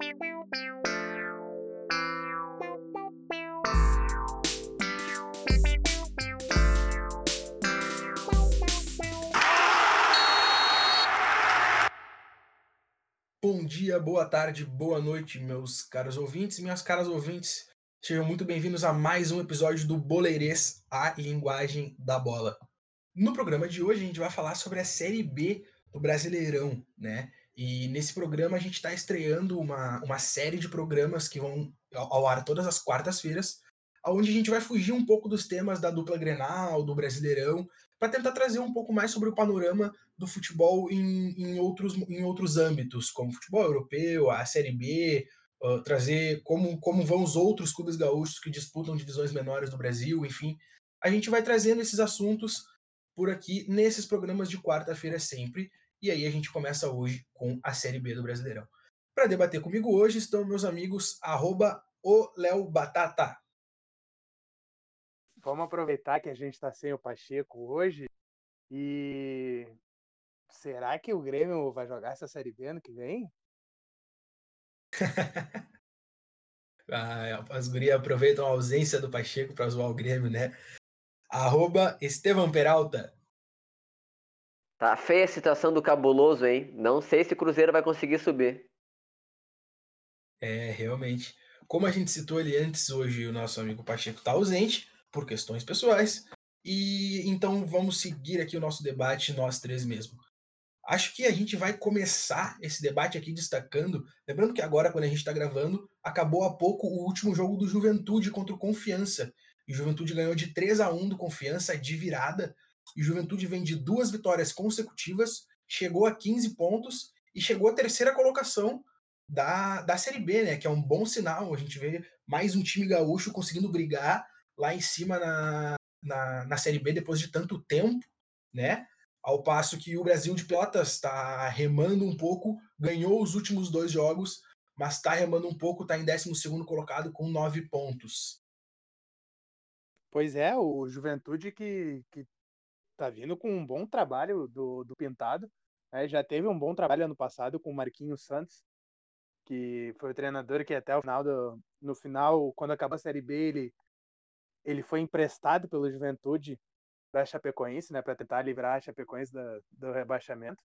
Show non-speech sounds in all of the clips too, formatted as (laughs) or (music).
Bom dia, boa tarde, boa noite, meus caros ouvintes, minhas caras ouvintes. Sejam muito bem-vindos a mais um episódio do Boleirês, a linguagem da bola. No programa de hoje a gente vai falar sobre a Série B do Brasileirão, né? E nesse programa a gente está estreando uma, uma série de programas que vão ao ar todas as quartas-feiras, onde a gente vai fugir um pouco dos temas da dupla Grenal, do Brasileirão, para tentar trazer um pouco mais sobre o panorama do futebol em, em, outros, em outros âmbitos, como futebol europeu, a Série B, uh, trazer como, como vão os outros clubes gaúchos que disputam divisões menores do Brasil, enfim. A gente vai trazendo esses assuntos por aqui nesses programas de quarta-feira sempre. E aí a gente começa hoje com a Série B do Brasileirão. Para debater comigo hoje estão meus amigos arroba o Léo Batata. Vamos aproveitar que a gente está sem o Pacheco hoje e será que o Grêmio vai jogar essa Série B ano que vem? (laughs) ah, as gurias aproveitam a ausência do Pacheco para zoar o Grêmio, né? Arroba Estevam Peralta. Tá feia a situação do cabuloso, hein? Não sei se o Cruzeiro vai conseguir subir. É, realmente. Como a gente citou ali antes, hoje o nosso amigo Pacheco está ausente por questões pessoais. E então vamos seguir aqui o nosso debate, nós três mesmo. Acho que a gente vai começar esse debate aqui destacando. Lembrando que agora, quando a gente está gravando, acabou há pouco o último jogo do Juventude contra o Confiança. E o Juventude ganhou de 3 a 1 do Confiança de virada. E Juventude vem de duas vitórias consecutivas, chegou a 15 pontos e chegou à terceira colocação da, da Série B, né? Que é um bom sinal. A gente vê mais um time gaúcho conseguindo brigar lá em cima na, na, na Série B depois de tanto tempo, né? Ao passo que o Brasil de Pelotas está remando um pouco, ganhou os últimos dois jogos, mas está remando um pouco, está em 12 colocado com nove pontos. Pois é, o Juventude que, que tá vindo com um bom trabalho do, do Pintado. Né? Já teve um bom trabalho ano passado com o Marquinhos Santos, que foi o treinador que até o final do, no final, quando acabou a Série B, ele ele foi emprestado pelo Juventude para Chapecoense, né, para tentar livrar a Chapecoense da, do rebaixamento,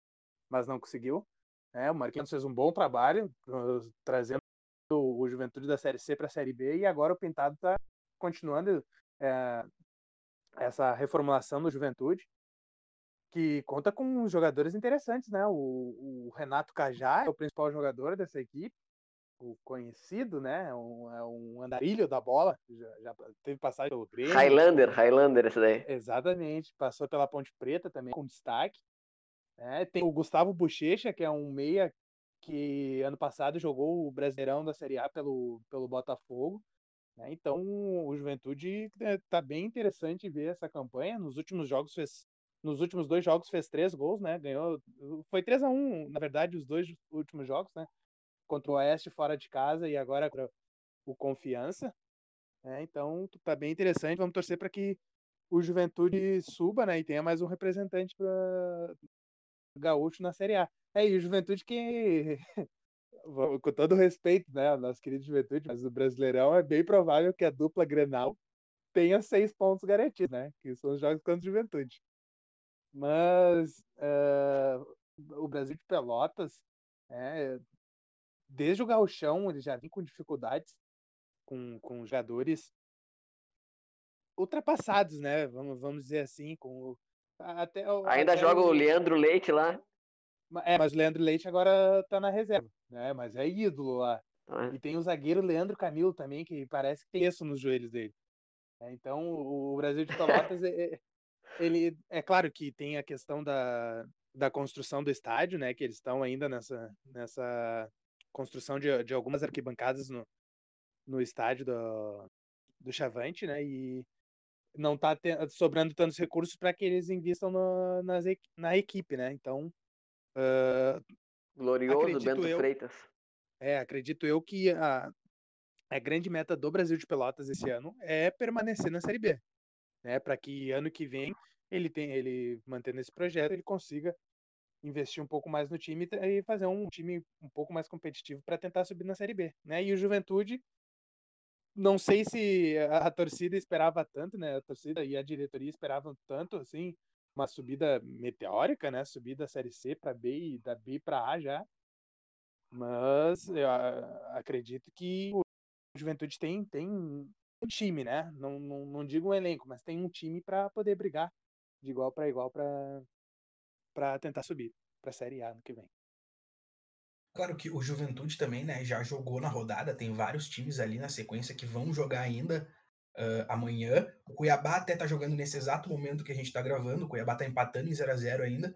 mas não conseguiu. É, o Marquinhos fez um bom trabalho, uh, trazendo o, Juventude da Série C para a Série B, e agora o Pintado está continuando é, essa reformulação do Juventude, que conta com jogadores interessantes, né? O, o Renato Cajá é o principal jogador dessa equipe, o conhecido, né? É um, é um andarilho da bola, já, já, teve passagem pelo Grêmio. Highlander, Highlander esse daí. Exatamente, passou pela Ponte Preta também com destaque. É, tem o Gustavo Bochecha, que é um meia que ano passado jogou o Brasileirão da Série A pelo, pelo Botafogo. Né? Então o Juventude está é, bem interessante ver essa campanha. Nos últimos jogos fez nos últimos dois jogos fez três gols, né? Ganhou. Foi 3 a 1 na verdade, os dois últimos jogos, né? contra o Oeste fora de casa e agora contra o Confiança. É, então, tá bem interessante. Vamos torcer para que o Juventude suba, né? E tenha mais um representante para gaúcho na Série A. É, e o Juventude que, com todo respeito, né, nosso querido Juventude, mas o Brasileirão é bem provável que a dupla Grenal tenha seis pontos garantidos, né? Que são os jogos contra o Juventude. Mas uh, o Brasil de Pelotas é, desde o gauchão ele já vem com dificuldades com, com jogadores ultrapassados, né? Vamos, vamos dizer assim, com até ainda até joga o Leandro Leite lá. É, mas o Leandro Leite agora tá na reserva, né? Mas é ídolo lá. Ah. E tem o zagueiro Leandro Camilo também, que parece que tem isso nos joelhos dele. É, então, o Brasil de Pelotas, (laughs) é, é, ele é claro que tem a questão da, da construção do estádio, né? Que eles estão ainda nessa, nessa construção de, de algumas arquibancadas no, no estádio do, do Chavante, né? E não está sobrando tantos recursos para que eles invistam no, nas, na equipe, né? Então. Uh, Glorioso Bento eu, Freitas. É, acredito eu que a, a grande meta do Brasil de Pelotas esse ano é permanecer na Série B. Né, para que ano que vem ele tem ele mantendo esse projeto ele consiga investir um pouco mais no time e fazer um time um pouco mais competitivo para tentar subir na Série B, né? E o Juventude, não sei se a, a, torcida esperava tanto, né? A torcida e a diretoria esperavam tanto, assim, uma subida meteórica, né? Subida da Série C para B e da B para A já. Mas eu acredito que o Juventude tem, tem um time, né? Não, não, não digo um elenco, mas tem um time para poder brigar de igual para igual para tentar subir para a Série A no que vem. Claro que o Juventude também, né, já jogou na rodada, tem vários times ali na sequência que vão jogar ainda uh, amanhã. O Cuiabá até tá jogando nesse exato momento que a gente tá gravando, o Cuiabá tá empatando em 0 a 0 ainda.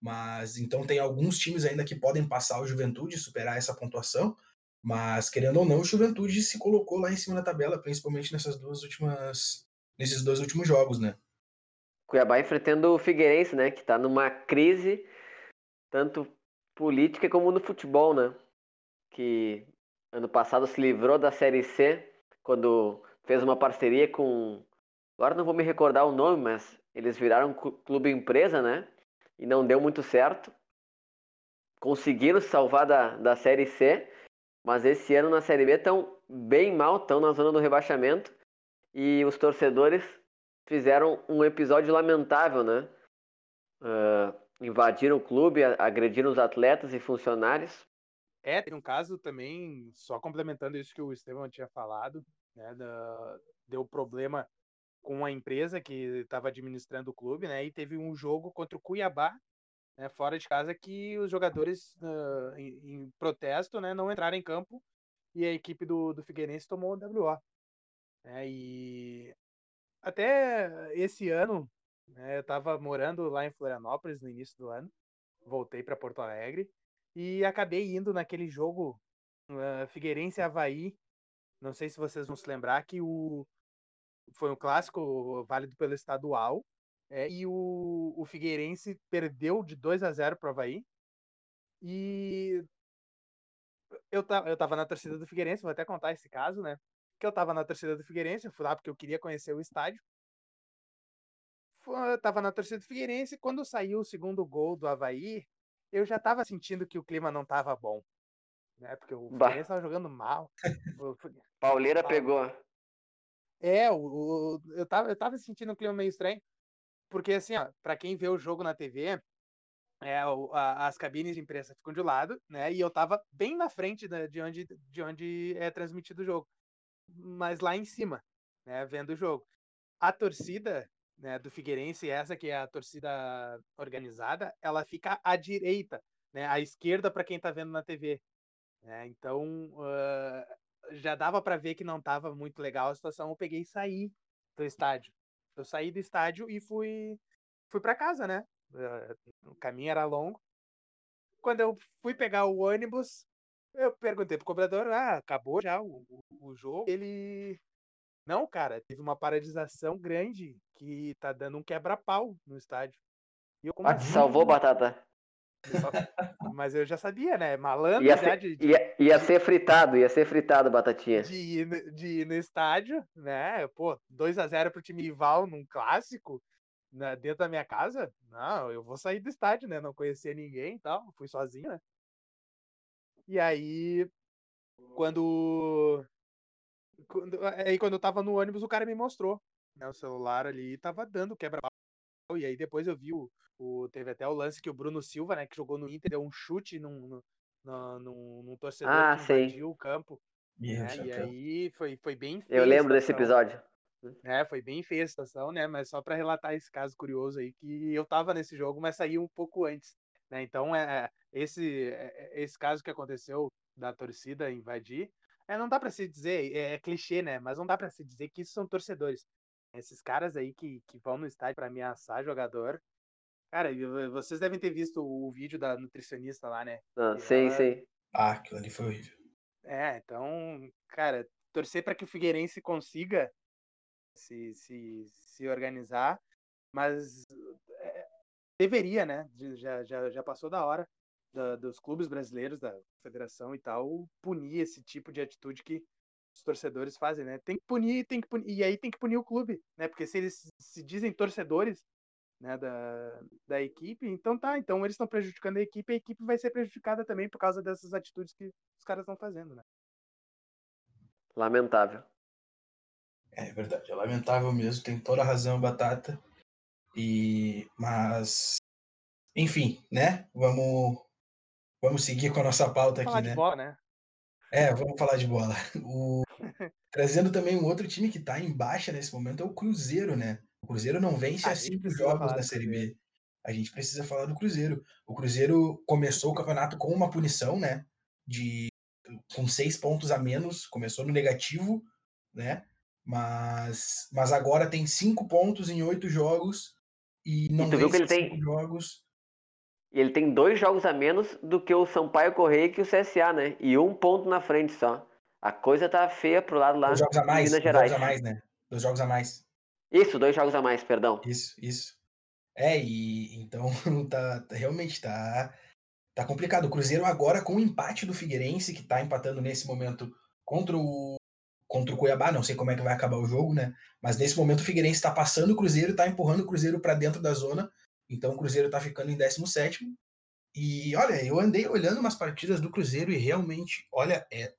Mas então tem alguns times ainda que podem passar o Juventude, superar essa pontuação. Mas querendo ou não, o Juventude se colocou lá em cima da tabela, principalmente nessas duas últimas, nesses dois últimos jogos, né? Cuiabá enfrentando o Figueirense, né, que está numa crise tanto política como no futebol, né? Que ano passado se livrou da Série C quando fez uma parceria com agora não vou me recordar o nome, mas eles viraram clube empresa, né? e não deu muito certo. Conseguiram salvar da, da Série C, mas esse ano na Série B estão bem mal, estão na zona do rebaixamento. E os torcedores fizeram um episódio lamentável, né? Uh, invadiram o clube, agrediram os atletas e funcionários. É, tem um caso também, só complementando isso que o Estevam tinha falado, né? Da, deu problema com a empresa que estava administrando o clube, né? E teve um jogo contra o Cuiabá, né, fora de casa, que os jogadores, uh, em, em, protesto, né, não entraram em campo e a equipe do, do Figueirense tomou o WO. Né, e até esse ano, né, eu estava morando lá em Florianópolis no início do ano, voltei para Porto Alegre e acabei indo naquele jogo uh, Figueirense Havaí. Não sei se vocês vão se lembrar que o, foi um clássico válido pelo estadual. É, e o, o Figueirense perdeu de 2 a 0 para o Havaí. E eu, eu tava na torcida do Figueirense, vou até contar esse caso, né? Que eu tava na torcida do Figueirense, eu fui lá porque eu queria conhecer o estádio. Eu tava na torcida do Figueirense, quando saiu o segundo gol do Havaí, eu já tava sentindo que o clima não tava bom. Né? Porque o Figueirense tava jogando mal. Pauleira pegou. É, o, o, eu, tava, eu tava sentindo um clima meio estranho. Porque, assim, ó, pra quem vê o jogo na TV, é, o, a, as cabines de imprensa ficam de lado, né? E eu tava bem na frente da, de, onde, de onde é transmitido o jogo. Mas lá em cima, né? Vendo o jogo. A torcida né, do Figueirense, essa que é a torcida organizada, ela fica à direita, né? À esquerda para quem tá vendo na TV. Né? Então, uh, já dava para ver que não estava muito legal a situação, eu peguei e saí do estádio. Eu saí do estádio e fui fui para casa, né? Eh, o caminho era longo. Quando eu fui pegar o ônibus, eu perguntei pro cobrador: "Ah, acabou já o, o, o jogo?" Ele não, cara, teve uma paralisação grande que tá dando um quebra-pau no estádio. E eu, ah, te salvou, Batata. Mas eu já sabia, né? Malandro ia ser, de, de, ia, ia ser fritado, ia ser fritado, Batatinha. De ir, de ir no estádio, né? Pô, 2x0 pro time rival num clássico, né? dentro da minha casa. Não, eu vou sair do estádio, né? Não conhecia ninguém e tal. Fui sozinho, né? E aí, quando. quando aí, quando eu tava no ônibus, o cara me mostrou. Né, o celular ali tava dando quebra e aí depois eu vi o, o, teve até o lance que o Bruno Silva, né, que jogou no Inter, deu um chute num, num, num, num torcedor ah, que invadiu o campo. Né, e aí foi, foi bem Eu lembro desse episódio. É, foi bem feia a situação, né? Mas só para relatar esse caso curioso aí, que eu tava nesse jogo, mas saí um pouco antes. Né? Então, é, esse, é, esse caso que aconteceu da torcida invadir, é, não dá para se dizer, é, é, clichê, né? Mas não dá para se dizer que isso são torcedores. Esses caras aí que, que vão no estádio para ameaçar jogador. Cara, vocês devem ter visto o vídeo da nutricionista lá, né? Ah, sim, ela... sim. Ah, aquilo ali foi horrível. É, então, cara, torcer para que o Figueirense consiga se, se, se organizar, mas é, deveria, né? Já, já, já passou da hora da, dos clubes brasileiros, da federação e tal, punir esse tipo de atitude que os torcedores fazem, né? Tem que punir, tem que punir, e aí tem que punir o clube, né? Porque se eles se dizem torcedores, né, da, da equipe. Então tá, então eles estão prejudicando a equipe, a equipe vai ser prejudicada também por causa dessas atitudes que os caras estão fazendo, né? Lamentável. É verdade, é lamentável mesmo, tem toda a razão, Batata. E mas enfim, né? Vamos vamos seguir com a nossa pauta Vamos falar aqui, de né? bola, né? É, vamos falar de bola. O... Trazendo também um outro time que tá em baixa nesse momento é o Cruzeiro, né? O Cruzeiro não vence A há cinco jogos do Série. B. A gente precisa falar do Cruzeiro. O Cruzeiro começou o campeonato com uma punição, né? De com seis pontos a menos, começou no negativo, né? Mas, mas agora tem cinco pontos em oito jogos e não tu viu que ele cinco tem- jogos. E ele tem dois jogos a menos do que o Sampaio Correia e que o CSA, né? E um ponto na frente só. A coisa tá feia pro lado lá Dois jogos a mais, Minas dois Gerais. jogos a mais, né? Dois jogos a mais. Isso, dois jogos a mais, perdão. Isso, isso. É, e (laughs) então (laughs) tá, realmente tá tá complicado. O Cruzeiro agora com o empate do Figueirense, que tá empatando nesse momento contra o contra o Cuiabá, não sei como é que vai acabar o jogo, né? Mas nesse momento o Figueirense tá passando o Cruzeiro, tá empurrando o Cruzeiro para dentro da zona. Então o Cruzeiro tá ficando em 17º. E olha, eu andei olhando umas partidas do Cruzeiro e realmente, olha, é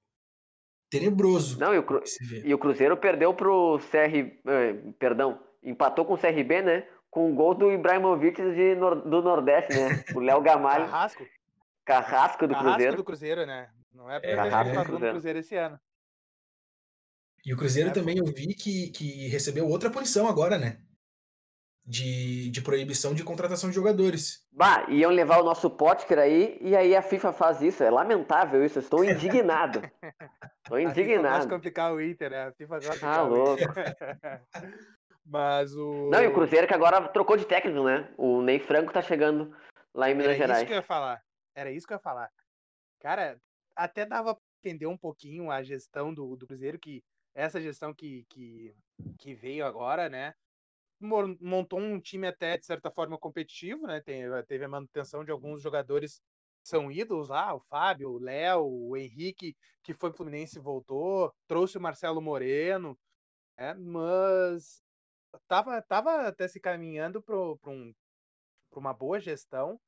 tenebroso Não, e o, Cru- e o Cruzeiro perdeu pro CR. eh, perdão, empatou com o CRB, né? Com o gol do Ibrahimovic de Nor- do Nordeste, né? O Léo Gamalho, Carrasco, carrasco do Carrasco Cruzeiro. do Cruzeiro, né? Não é a É, primeira vez que Carrasco ele do faz gol no Cruzeiro. Cruzeiro esse ano. E o Cruzeiro É, também eu vi que, que recebeu outra punição agora, né? De, de proibição de contratação de jogadores. Bah, iam levar o nosso Potker aí e aí a FIFA faz isso. É lamentável isso. Eu estou indignado. Estou (laughs) A FIFA indignado. complicar o Inter, né? A FIFA Tá o louco. (laughs) Mas o. Não, e o Cruzeiro que agora trocou de técnico, né? O Ney Franco tá chegando lá em Minas Era isso Gerais. que eu ia falar. Era isso que eu ia falar. Cara, até dava pra entender um pouquinho a gestão do, do Cruzeiro, que essa gestão que, que, que veio agora, né? Montou um time até, de certa forma, competitivo, né? Tem- teve a manutenção de alguns jogadores que são ídolos lá, o Fábio, o Léo, o Henrique, que foi pro Fluminense e voltou, trouxe o Marcelo Moreno, né? Mas tava, tava até se caminhando para um, uma boa gestão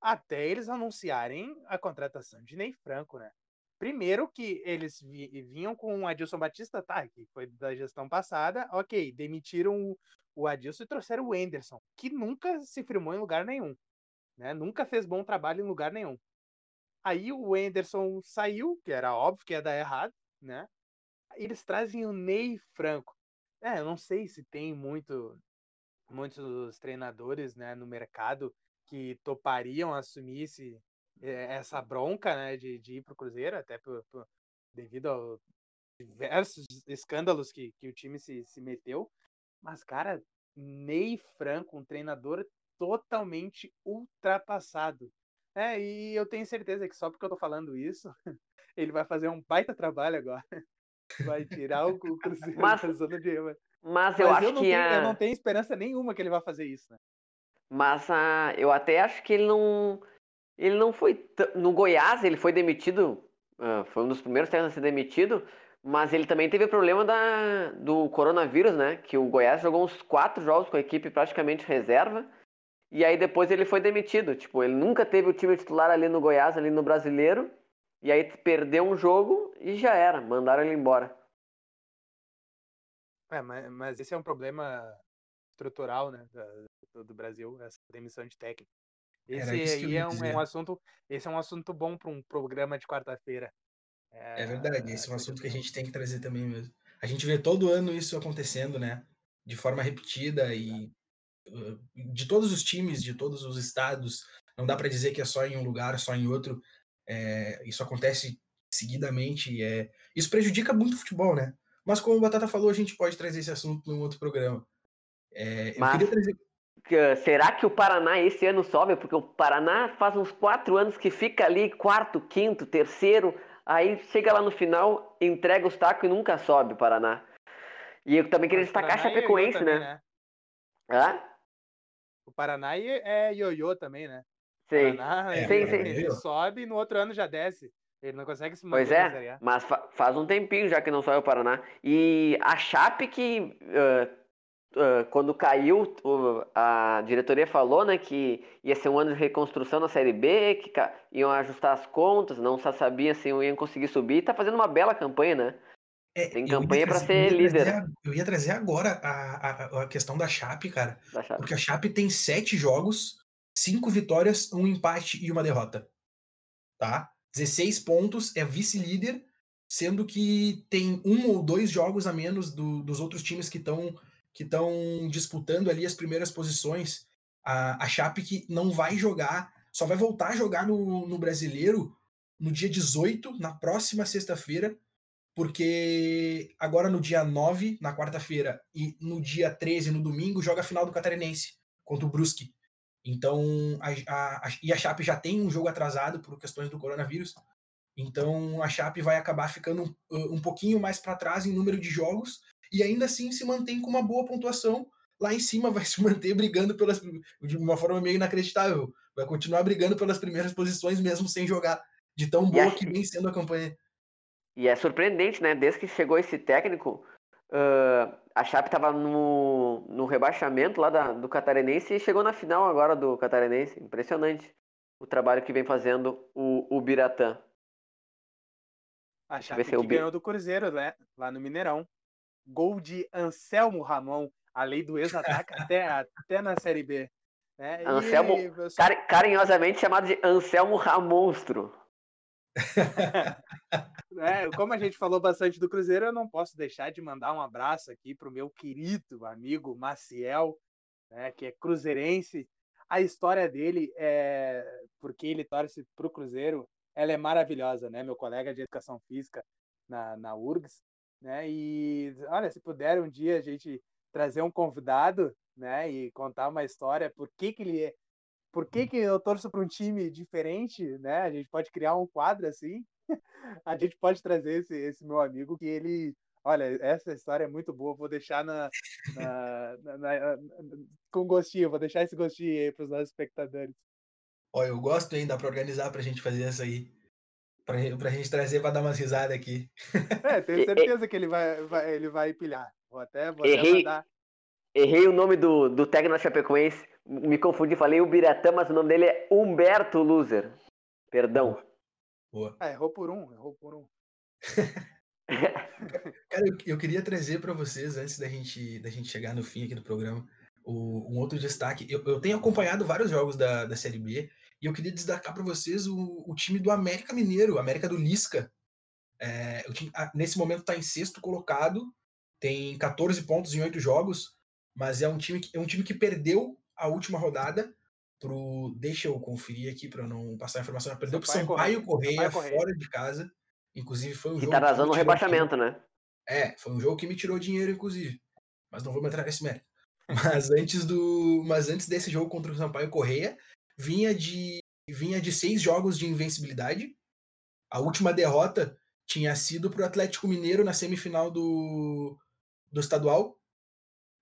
até eles anunciarem a contratação de Ney Franco, né? Primeiro que eles vi- vinham com o Adilson Batista, tá, que foi da gestão passada, ok, demitiram o, Adilson e trouxeram o Enderson, que nunca se firmou em lugar nenhum, né? Nunca fez bom trabalho em lugar nenhum. Aí o Enderson saiu, que era óbvio que ia dar errado, né? Eles trazem o Ney Franco. É, eu não sei se tem muito muitos treinadores, né, no mercado que topariam assumir esse, essa bronca, né, de, de ir para o Cruzeiro, até por, por- devido aos diversos escândalos que, que o time se, se meteu. Mas, cara, Ney Franco, um treinador totalmente ultrapassado. É, e eu tenho certeza que só porque eu tô falando isso, (laughs) ele vai fazer um baita trabalho agora. (laughs) Vai tirar o, o Cruzeiro Mas- da zona de... Mas Mas eu eu, acho que tenho, eu a... não tenho esperança nenhuma que ele vai fazer isso, né? Mas a... eu até acho que ele não. Ele não foi. t- No Goiás, ele foi demitido. ah, foi um dos primeiros técnicos a ser demitido. Mas ele também teve problema da... do coronavírus, né? Que o Goiás jogou uns quatro jogos com a equipe praticamente reserva. E aí depois ele foi demitido. Tipo, ele nunca teve o time titular ali no Goiás, ali no brasileiro. E aí perdeu um jogo e já era. Mandaram ele embora. É, mas, mas esse é um problema estrutural, né, do, do Brasil, essa demissão de técnico. Esse eu aí é um, é um assunto, esse é um assunto bom para um programa de quarta-feira. É verdade, esse é um assunto que a gente tem que trazer também mesmo. A gente vê todo ano isso acontecendo, né? De forma repetida e de todos os times, de todos os estados. Não dá para dizer que é só em um lugar, só em outro. É, isso acontece seguidamente. e É, isso prejudica muito o futebol, né? Mas como o Batata falou, a gente pode trazer esse assunto num outro programa. É, eu Mas- queria trazer. Será que o Paraná esse ano sobe? Porque o Paraná faz uns quatro anos que fica ali, quarto, quinto, terceiro, aí chega lá no final, entrega os tacos e nunca sobe o Paraná. E eu também queria destacar a Paraná é Chapecoense, também, né? Hã? O Paraná é ioiô também, né? O Sei. Paraná É, ele, sim, sim. ele sobe e no outro ano já desce. Ele não consegue se Pois manter Série é, A. mas fa- faz um tempinho já que não sobe o Paraná. E a Chape que, ah, uh, quando caiu, uh, a diretoria falou né, que ia ser um ano de reconstrução na Série B, que iam ajustar as contas, não sabia se iam conseguir subir. Tá fazendo uma bela campanha, né? É, Tem campanha para ser líder. Trazer, eu ia trazer agora a, a, a questão da Chape, cara. Da Chape. Porque a Chape tem sete jogos, cinco vitórias, um empate e uma derrota. Tá? 16 pontos, é vice-líder, sendo que tem um ou dois jogos a menos do, dos outros times que estão que estão disputando ali as primeiras posições. A, a Chape que não vai jogar, só vai voltar a jogar no, no brasileiro no dia 18, na próxima sexta-feira, porque agora no dia 9, na quarta-feira, e no dia 13, no domingo, joga a final do Catarinense contra o Brusque. Então, a, a, a, e a Chape já tem um jogo atrasado por questões do coronavírus. Então, a Chape vai acabar ficando um, um pouquinho mais para trás em número de jogos e ainda assim se mantém com uma boa pontuação. Lá em cima (laughs) vai se manter brigando pelas de uma forma meio inacreditável. Vai continuar brigando pelas primeiras posições mesmo sem jogar de tão boa que vem sendo a campanha. E é surpreendente, né? Desde que chegou esse técnico, uh, a Chape estava no, no rebaixamento lá da, do Catarinense e chegou na final agora do Catarinense. Impressionante o trabalho que vem fazendo o, o Biratã. A Chape que ganhou do Cruzeiro, né? Lá no Mineirão. Gol de Anselmo Ramon, a lei do ex-ataque (laughs) até, até na Série B. Né? Anselmo, e... carinhosamente chamado de Anselmo Ramonstro. (laughs) é, como a gente falou bastante do Cruzeiro, eu não posso deixar de mandar um abraço aqui para o meu querido amigo Maciel, né, que é cruzeirense. A história dele, é porque ele torce para o Cruzeiro, ela é maravilhosa, né? Meu colega de educação física na, na URGS, né? E olha, se puder um dia a gente trazer um convidado, né, e contar uma história, por que que ele é por que, que eu torço para um time diferente, né? A gente pode criar um quadro assim. (laughs) a gente pode trazer esse, esse meu amigo que ele. Olha, essa história é muito boa. Vou deixar na, na, na, na com gostinho, vou deixar esse gostinho aí para os nossos espectadores. Olha, eu gosto ainda para organizar para a gente fazer essa aí. Para a gente trazer para dar umas risadas aqui. É, tenho certeza que ele vai, vai, ele vai pilhar. Vou até, vou até mandar. Errei o nome do, do técnico da Chapecoense me confundi, falei o Biratã, mas o nome dele é Humberto Loser. Perdão. Boa. Ah, errou por um, errou por um. (laughs) Cara, eu, eu, queria trazer para vocês, antes da gente, da gente chegar no fim aqui do programa, o, um outro destaque. Eu, eu tenho acompanhado vários jogos da, da Série B e eu queria destacar para vocês o, o time do América Mineiro, América do Lisca. É, o time, nesse momento está em sexto colocado, tem 14 pontos em 8 jogos, mas é um time que, é um time que perdeu a última rodada pro. Deixa eu conferir aqui para não passar a informação. Perdeu para Sampaio, Correia, Correia, fora de casa. Inclusive foi um e jogo. E tá vazando o rebaixamento, né? É, foi um jogo que me tirou dinheiro, inclusive. Mas não vou entrar nesse mérito. (laughs) Mas antes do. Mas antes desse jogo contra o Sampaio Correia, vinha de. vinha de seis jogos de invencibilidade. A última derrota tinha sido pro Atlético Mineiro na semifinal do, do estadual,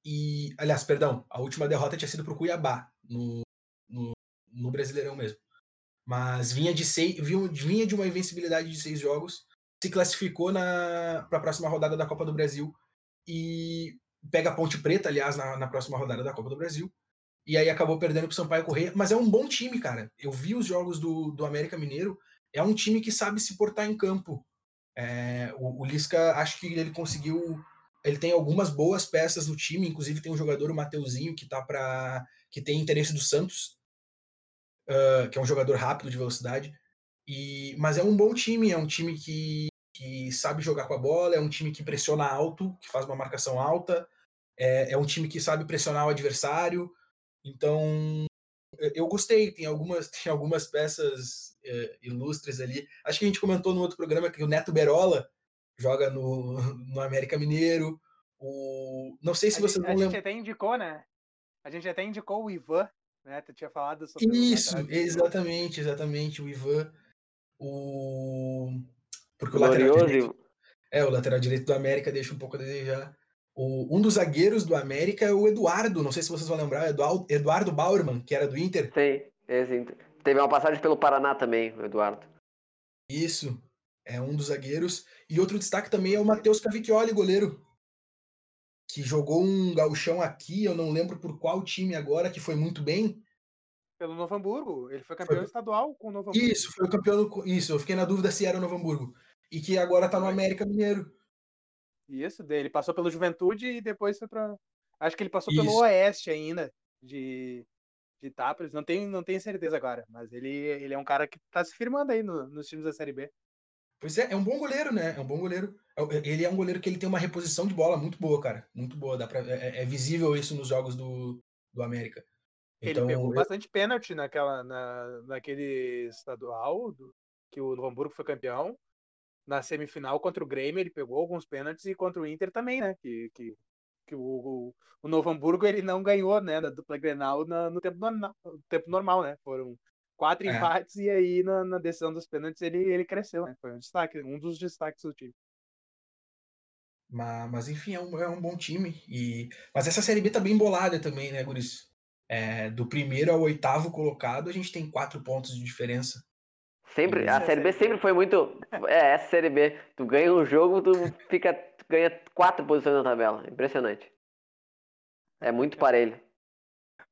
e, aliás, perdão, a última derrota tinha sido para o Cuiabá, no, no, no, Brasileirão mesmo. Mas vinha de, seis, vinha de uma invencibilidade de seis jogos, se classificou para a próxima rodada da Copa do Brasil e pega a Ponte Preta, aliás, na, na próxima rodada da Copa do Brasil. E aí acabou perdendo para o Sampaio Correia. Mas é um bom time, cara. Eu vi os jogos do, do América Mineiro. É um time que sabe se portar em campo. É, o, o Lisca, acho que ele conseguiu ele tem algumas boas peças no time, inclusive tem um jogador, o Mateuzinho, que tá para que tem interesse do Santos, uh, que é um jogador rápido de velocidade. E, mas é um bom time, é um time que, que sabe jogar com a bola, é um time que pressiona alto, que faz uma marcação alta, é, é um time que sabe pressionar o adversário. Então, eu gostei, tem algumas, (laughs) tem algumas peças é, ilustres ali. Acho que a gente comentou no outro programa que o Neto Berola joga no, (laughs) no América Mineiro. O... Não sei se você não lembra. A gente até indicou, né? A gente até indicou o Ivan, né? Tu tinha falado sobre Isso, exatamente, exatamente. O Ivan. O. Porque o lateral direito. É, o lateral direito do América deixa um pouco a desejar. O, um dos zagueiros do América é o Eduardo, não sei se vocês vão lembrar, Eduardo, Eduardo Bauerman, que era do Inter. Sim, teve uma passagem pelo Paraná também, o Eduardo. Isso é um dos zagueiros. E outro destaque também é o Matheus Cavicchioli, goleiro. que jogou um gauchão aqui, eu não lembro por qual time agora, que foi muito bem. Pelo Novo Hamburgo. Ele foi campeão foi... estadual com o Novo Hamburgo. Isso, foi o campeão. Isso, eu fiquei na dúvida se era o Novo Hamburgo. E que agora tá no América Mineiro. Isso, ele passou pelo Juventude e depois foi pra. Acho que ele passou Isso. pelo Oeste ainda, de, de Itápolis. Não tenho, não tenho certeza agora, mas ele, ele é um cara que tá se firmando aí no, nos times da Série B. Pois é, é um bom goleiro, né? É um bom goleiro. É ele é um goleiro que ele tem uma reposição de bola muito boa, cara. Muito boa. Dá pra, é, é visível isso nos jogos do, do América. Então, ele pegou eu... bastante pênalti naquela, na, naquele estadual do, que o Hamburgo foi campeão. Na semifinal contra o Grêmio, ele pegou alguns pênaltis e contra o Inter também, né? Que, que, que o, o, o Novo Hamburgo ele não ganhou, né? Da dupla Grenal no, no tempo, no, no tempo normal, né? Foram quatro é. empates e aí na, na, decisão dos pênaltis ele, ele cresceu, né? Foi um destaque, um dos destaques do time. Mas, mas enfim, é um, é um bom time. E... Mas essa Série B tá bem bolada também, né, Guris? É, do primeiro ao oitavo colocado, a gente tem quatro pontos de diferença. Sempre, a Série B sempre foi muito. É, essa Série B. Tu ganha um jogo, tu fica. Tu ganha quatro posições na tabela. Impressionante. É muito parelho.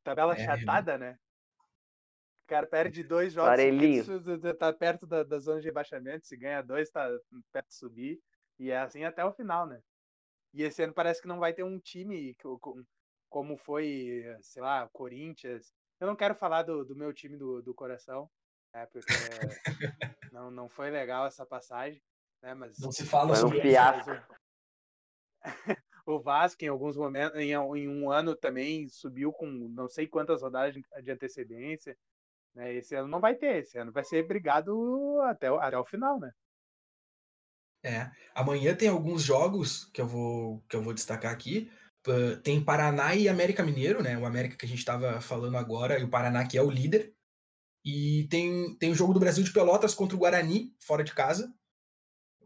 Tabela é, chatada, né? O cara perde dois jogos Parelhinho. tá perto da, da zona de rebaixamento, se ganha dois, tá perto de subir. E é assim até o final, né? E esse ano parece que não vai ter um time como foi, sei lá, Corinthians. Eu não quero falar do, do meu time do, do coração, né? Porque não, não foi legal essa passagem, né? Mas não se fala sobre um fiasco. (laughs) o Vasco em alguns momentos, em, em, um ano também subiu com não sei quantas rodadas de antecedência. Né? Esse ano não vai ter, esse ano vai ser brigado até, o, até o final, né? É. Amanhã tem alguns jogos que eu vou, que eu vou destacar aqui. Uh, tem Paraná e América Mineiro, né? O América que a gente estava falando agora, e o Paraná que é o líder. E tem, tem o jogo do Brasil de Pelotas contra o Guarani, fora de casa.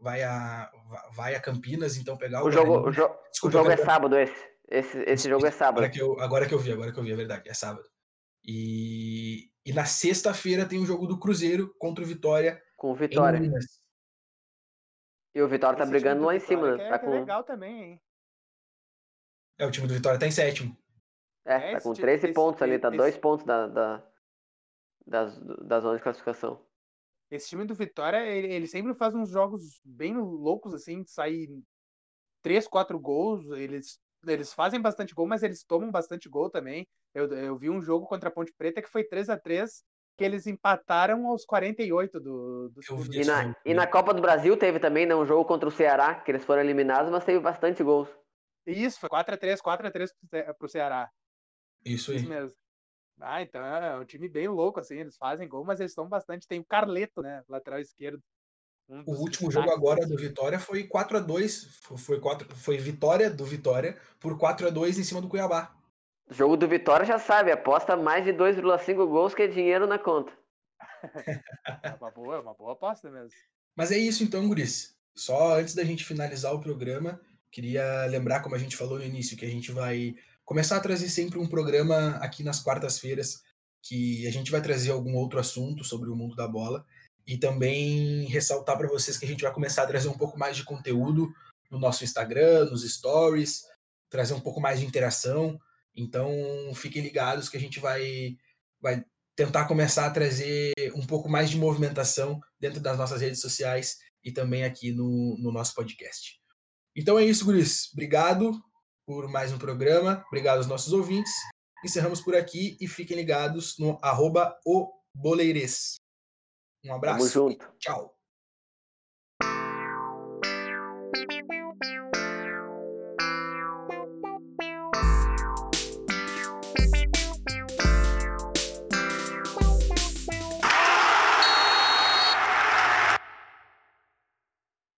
Vai a, vai a Campinas, então pegar o. O jogo, o, jo Desculpa, o jogo é sábado, esse. Esse, esse jogo é sábado. Agora que, eu, agora que eu vi, agora que eu vi, é verdade, é sábado. E, e na sexta-feira tem o jogo do Cruzeiro contra o Vitória. Com o Vitória. E o Vitória tá Esse brigando lá em cima, né? Tá é com... legal também, hein? É, o time do Vitória tá em sétimo. É, é tá com 13 esse, pontos ali, tá esse... dois pontos da, da, da, da zona de classificação. Esse time do Vitória, ele, ele sempre faz uns jogos bem loucos, assim, sai três, quatro gols, eles, eles fazem bastante gol, mas eles tomam bastante gol também. Eu, eu vi um jogo contra a Ponte Preta que foi 3 a 3 que eles empataram aos 48 do, do segundo e na, e na Copa do Brasil teve também né, um jogo contra o Ceará, que eles foram eliminados, mas teve bastante gols. Isso, foi 4x3, 4x3 pro Ceará. Isso aí. Isso mesmo. Ah, então é um time bem louco, assim, eles fazem gol, mas eles estão bastante. Tem o Carleto, né? Lateral esquerdo. Um o último jogo agora do Vitória foi 4 a 2 foi, 4, foi vitória do Vitória por 4 a 2 em cima do Cuiabá. Jogo do Vitória já sabe, aposta mais de 2,5 gols que é dinheiro na conta. (laughs) é uma boa, é uma boa aposta mesmo. Mas é isso então, Guris. Só antes da gente finalizar o programa, queria lembrar, como a gente falou no início, que a gente vai começar a trazer sempre um programa aqui nas quartas-feiras, que a gente vai trazer algum outro assunto sobre o mundo da bola e também ressaltar para vocês que a gente vai começar a trazer um pouco mais de conteúdo no nosso Instagram, nos stories, trazer um pouco mais de interação. Então, fiquem ligados que a gente vai, vai tentar começar a trazer um pouco mais de movimentação dentro das nossas redes sociais e também aqui no, no nosso podcast. Então é isso, Guris. Obrigado por mais um programa. Obrigado aos nossos ouvintes. Encerramos por aqui e fiquem ligados no arroba o Boleires. Um abraço. Tamo junto. Tchau.